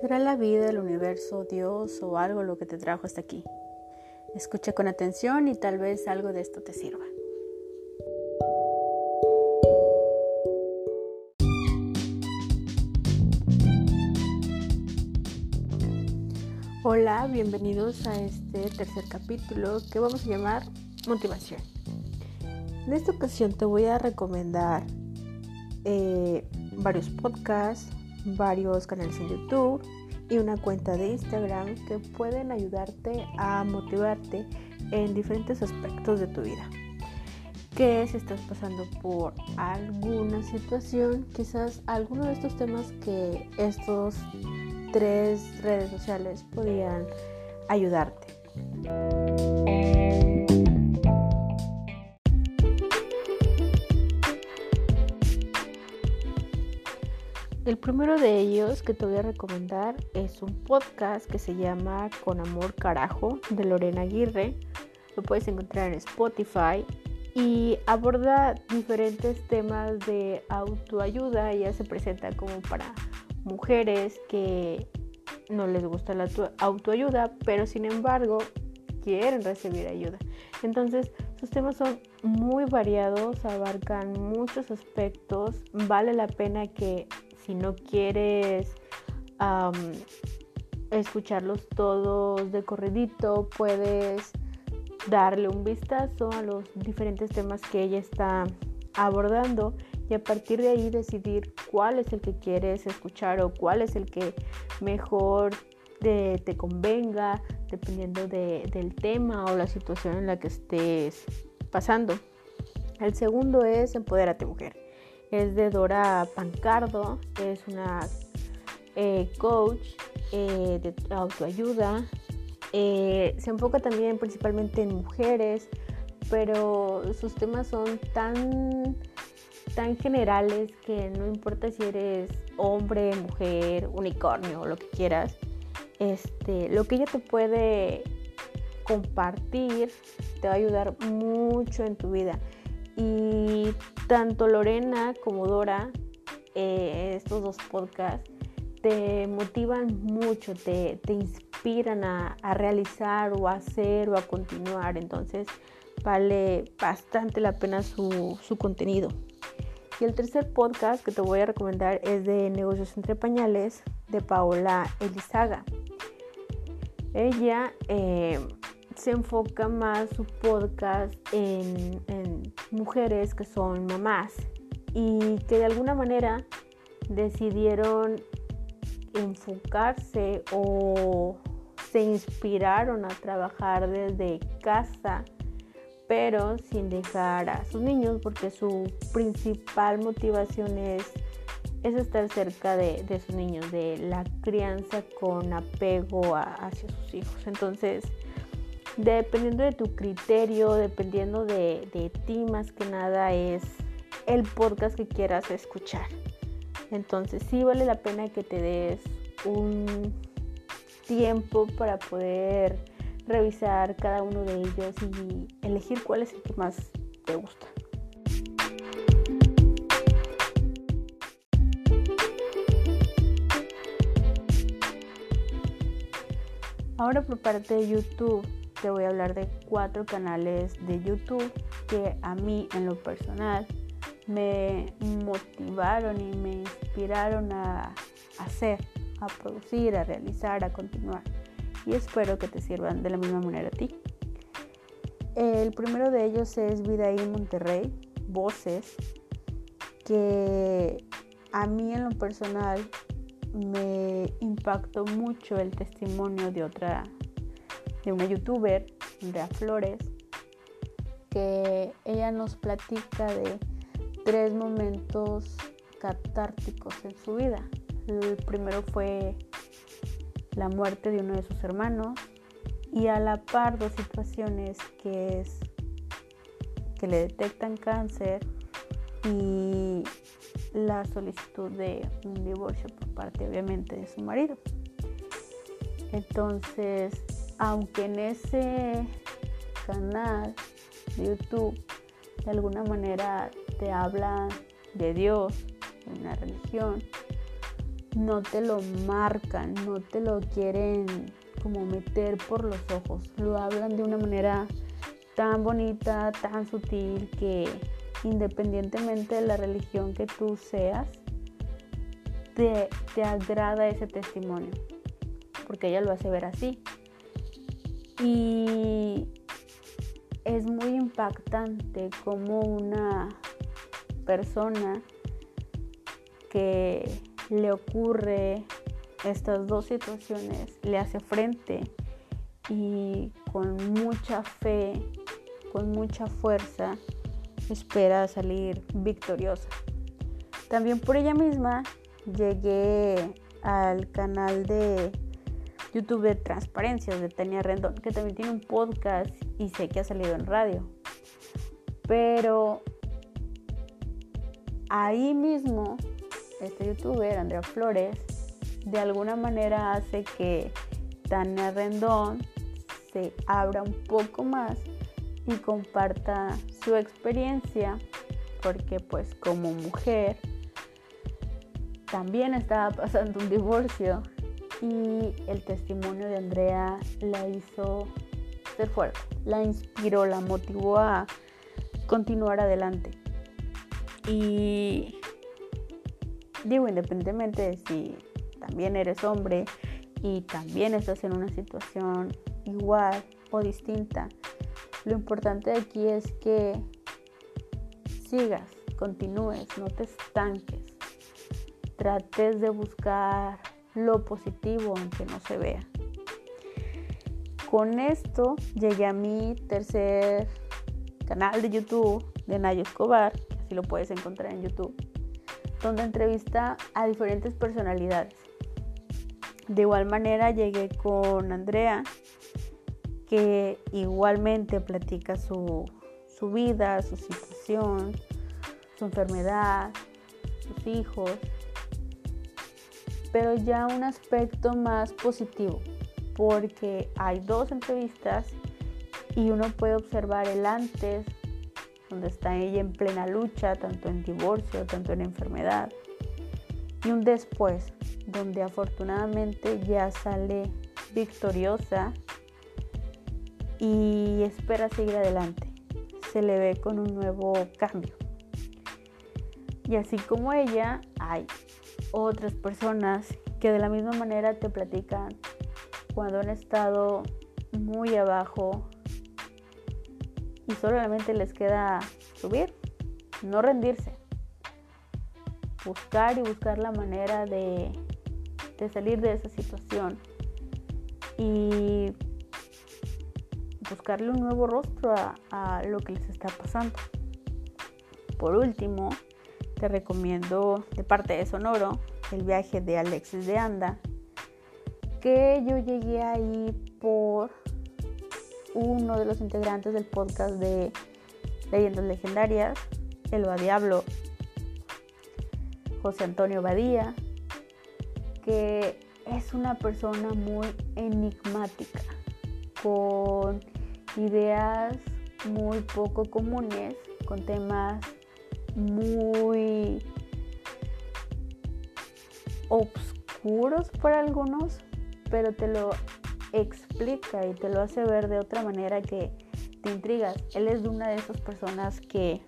¿Será la vida, el universo, Dios o algo lo que te trajo hasta aquí? Escucha con atención y tal vez algo de esto te sirva. Hola, bienvenidos a este tercer capítulo que vamos a llamar Motivación. En esta ocasión te voy a recomendar eh, varios podcasts, varios canales en YouTube y una cuenta de Instagram que pueden ayudarte a motivarte en diferentes aspectos de tu vida. Que si estás pasando por alguna situación, quizás alguno de estos temas que estos tres redes sociales podrían ayudarte. El primero de ellos que te voy a recomendar es un podcast que se llama Con Amor Carajo de Lorena Aguirre. Lo puedes encontrar en Spotify y aborda diferentes temas de autoayuda. Ella se presenta como para mujeres que no les gusta la autoayuda, pero sin embargo quieren recibir ayuda. Entonces, sus temas son muy variados, abarcan muchos aspectos. Vale la pena que si no quieres escucharlos todos de corredito, puedes darle un vistazo a los diferentes temas que ella está abordando y a partir de ahí decidir cuál es el que quieres escuchar o cuál es el que mejor te, convenga dependiendo del tema o la situación en la que estés pasando. El segundo es Empodérate Mujer es de Dora Pancardo, es una eh, coach eh, de autoayuda. Eh, se enfoca también principalmente en mujeres, pero sus temas son tan, tan generales que no importa si eres hombre, mujer, unicornio lo que quieras. Este, lo que ella te puede compartir te va a ayudar mucho en tu vida. Y tanto Lorena como Dora, eh, estos dos podcasts, te motivan mucho, te, inspiran a, realizar o a hacer o a continuar. Entonces vale bastante la pena su, su contenido. Y el tercer podcast que te voy a recomendar es de Negocios entre Pañales de Paola Elizaga. Ella eh, se enfoca más su podcast en, mujeres que son mamás y que de alguna manera decidieron enfocarse o se inspiraron a trabajar desde casa, pero sin dejar a sus niños porque su principal motivación es, es estar cerca de, sus niños, de la crianza con apego hacia sus hijos. Entonces, dependiendo de tu criterio, dependiendo de, ti más que nada es el podcast que quieras escuchar. Entonces sí vale la pena que te des un tiempo para poder revisar cada uno de ellos y elegir cuál es el que más te gusta. Ahora por parte de YouTube te voy a hablar de cuatro canales de YouTube que a mí en lo personal me motivaron y me inspiraron a hacer, a producir, a realizar, a continuar. Y espero que te sirvan de la misma manera a ti. El primero de ellos es Vida en Monterrey, Voces, que a mí en lo personal me impactó mucho el testimonio de otra de una youtuber, Andrea Flores, que ella nos platica de tres momentos catárticos en su vida. El primero fue la muerte de uno de sus hermanos y a la par dos situaciones que es que le detectan cáncer y la solicitud de un divorcio por parte obviamente de su marido. Entonces aunque en ese canal de YouTube de alguna manera te habla de Dios, de una religión, no te lo marcan, no te lo quieren como meter por los ojos. Lo hablan de una manera tan bonita, tan sutil, que independientemente de la religión que tú seas, te, te agrada ese testimonio, porque ella lo hace ver así. Y es muy impactante como una persona que le ocurre estas dos situaciones, le hace frente y con mucha fe, con mucha fuerza, espera salir victoriosa. También por ella misma llegué al canal de YouTube Transparencias de Tania Rendón, que también tiene un podcast y sé que ha salido en radio. Pero ahí mismo, este youtuber, Andrea Flores, de alguna manera hace que Tania Rendón se abra un poco más y comparta su experiencia, porque pues como mujer también estaba pasando un divorcio y el testimonio de Andrea la hizo ser fuerte, la inspiró, la motivó a continuar adelante. Y digo, independientemente de si también eres hombre y también estás en una situación igual o distinta, lo importante aquí es que sigas, continúes, no te estanques, trates de buscar lo positivo aunque no se vea. Con esto llegué a mi tercer canal de YouTube de Nayo Escobar, así lo puedes encontrar en YouTube, donde entrevista a diferentes personalidades. De igual manera llegué con Andrea, que igualmente platica su, su vida, su situación, su enfermedad, sus hijos, pero ya un aspecto más positivo, porque hay dos entrevistas y uno puede observar el antes, donde está ella en plena lucha, tanto en divorcio, tanto en enfermedad, y un después, donde afortunadamente ya sale victoriosa y espera seguir adelante. Se le ve con un nuevo cambio. Y así como ella, hay otras personas que de la misma manera te platican cuando han estado muy abajo y solamente les queda subir, no rendirse, buscar y buscar la manera de, de salir de esa situación y buscarle un nuevo rostro a, lo que les está pasando. Por último, te recomiendo de parte de Sonoro el viaje de Alexis de Anda, que yo llegué ahí por uno de los integrantes del podcast de Leyendas Legendarias, El Diablo, José Antonio Badía, que es una persona muy enigmática, con ideas muy poco comunes, con temas muy oscuros para algunos, pero te lo explica y te lo hace ver de otra manera que te intrigas. Él es una de esas personas que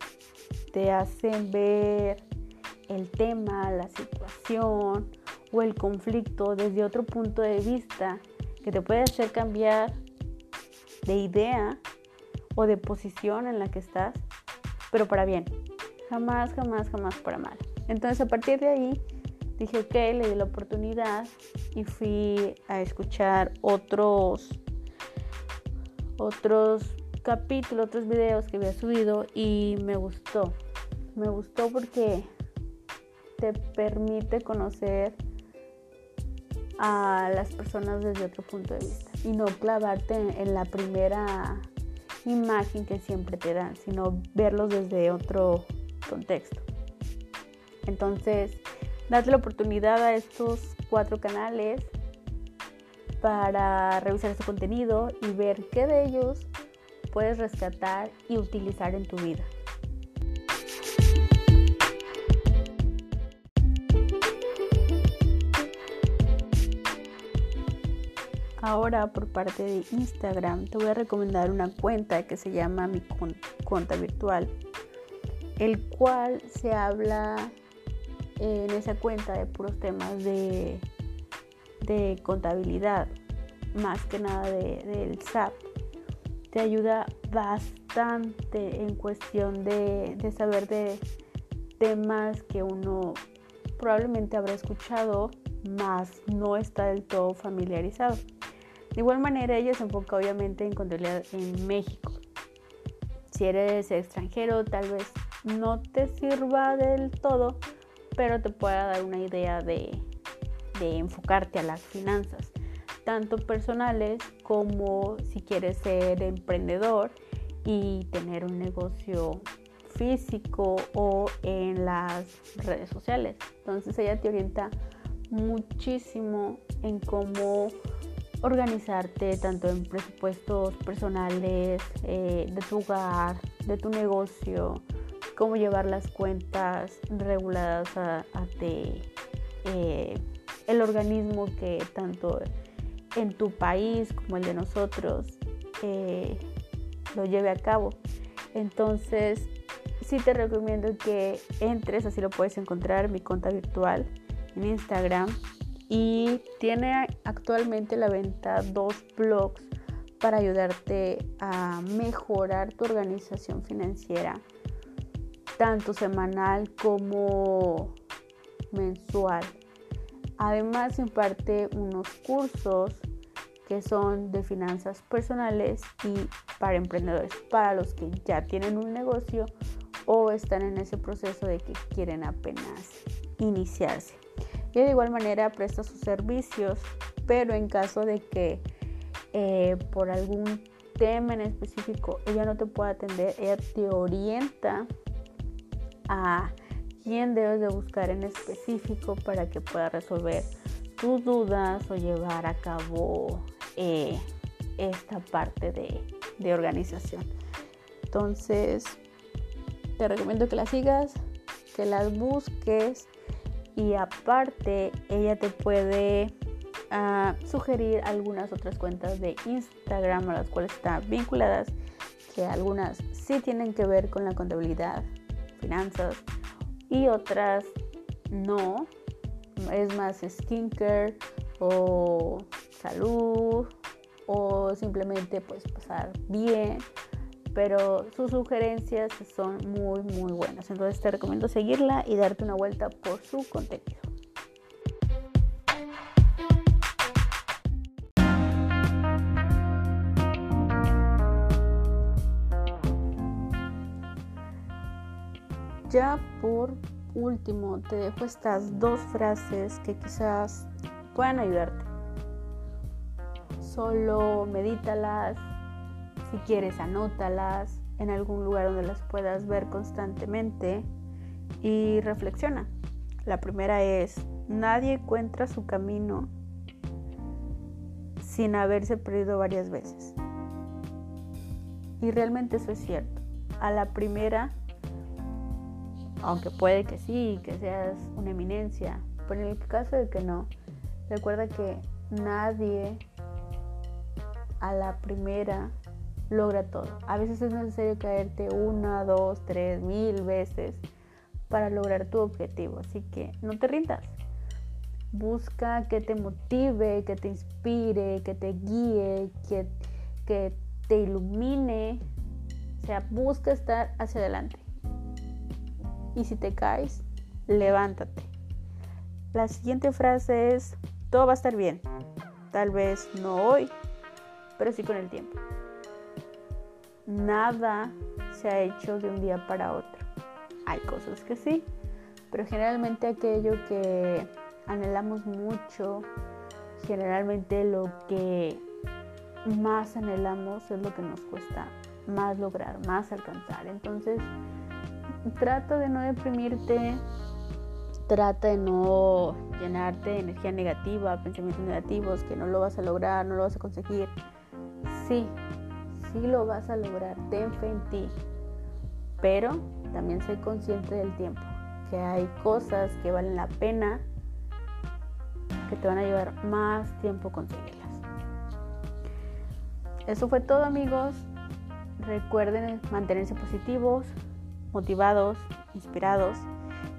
te hacen ver el tema, la situación o el conflicto desde otro punto de vista que te puede hacer cambiar de idea o de posición en la que estás, pero para bien. Jamás, jamás, jamás para mal. Entonces a partir de ahí dije, ok, le di la oportunidad y fui a escuchar otros, otros capítulos, otros videos que había subido y me gustó. Me gustó porque te permite conocer a las personas desde otro punto de vista y no clavarte en, la primera imagen que siempre te dan, sino verlos desde otro contexto. Entonces, date la oportunidad a estos cuatro canales para revisar su contenido y ver qué de ellos puedes rescatar y utilizar en tu vida. Ahora por parte de Instagram te voy a recomendar una cuenta que se llama mi cuenta virtual el cual se habla en esa cuenta de puros temas de, de contabilidad, más que nada del SAP. Te ayuda bastante en cuestión de, de saber de temas que uno probablemente habrá escuchado, más no está del todo familiarizado. De igual manera, ella se enfoca obviamente en contabilidad en México. Si eres extranjero, tal vez no te sirva del todo, pero te pueda dar una idea de, enfocarte a las finanzas, tanto personales como si quieres ser emprendedor y tener un negocio físico o en las redes sociales. Entonces ella te orienta muchísimo en cómo organizarte tanto en presupuestos personales, eh, de tu hogar, de tu negocio, cómo llevar las cuentas reguladas a, eh, el organismo que tanto en tu país como el de nosotros eh, lo lleve a cabo. Entonces, sí te recomiendo que entres, así lo puedes encontrar, mi cuenta virtual en Instagram. Y tiene actualmente la venta dos blogs para ayudarte a mejorar tu organización financiera tanto semanal como mensual. Además imparte unos cursos que son de finanzas personales y para emprendedores, para los que ya tienen un negocio o están en ese proceso de que quieren apenas iniciarse. Y de igual manera presta sus servicios, pero en caso de que eh, por algún tema en específico ella no te pueda atender, ella te orienta a quién debes de buscar en específico para que pueda resolver tus dudas o llevar a cabo eh, esta parte de, de organización. Entonces, te recomiendo que la sigas, que las busques y aparte ella te puede uh, sugerir algunas otras cuentas de Instagram a las cuales están vinculadas, que algunas sí tienen que ver con la contabilidad y otras no. Es más skincare o salud o simplemente pues pasar bien. Pero sus sugerencias son muy muy buenas. Entonces te recomiendo seguirla y darte una vuelta por su contenido. Ya por último, te dejo estas dos frases que quizás puedan ayudarte. Solo medítalas, si quieres anótalas en algún lugar donde las puedas ver constantemente y reflexiona. La primera es, nadie encuentra su camino sin haberse perdido varias veces. Y realmente eso es cierto. A la primera aunque puede que sí, que seas una eminencia, pero en el caso de que no, recuerda que nadie a la primera logra todo. A veces es necesario caerte una, dos, tres, mil veces para lograr tu objetivo. Así que no te rindas. Busca que te motive, que te inspire, que te guíe, que, que te ilumine. O sea, busca estar hacia adelante y si te caes, levántate. La siguiente frase es, todo va a estar bien. Tal vez no hoy, pero sí con el tiempo. Nada se ha hecho de un día para otro. Hay cosas que sí, pero generalmente aquello que anhelamos mucho, generalmente lo que más anhelamos es lo que nos cuesta más lograr, más alcanzar. Entonces, trata de no deprimirte, trata de no llenarte de energía negativa, pensamientos negativos, que no lo vas a lograr, no lo vas a conseguir. Sí, sí lo vas a lograr, ten fe en ti. Pero también sé consciente del tiempo, que hay cosas que valen la pena, que te van a llevar más tiempo conseguirlas. eso fue todo amigos. Recuerden mantenerse positivos, motivados, inspirados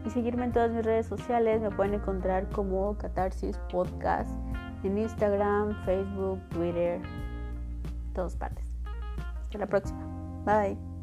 y seguirme en todas mis redes sociales. Me pueden encontrar como Catarsis Podcast en Instagram, Facebook, Twitter, todas partes. Hasta la próxima. Bye.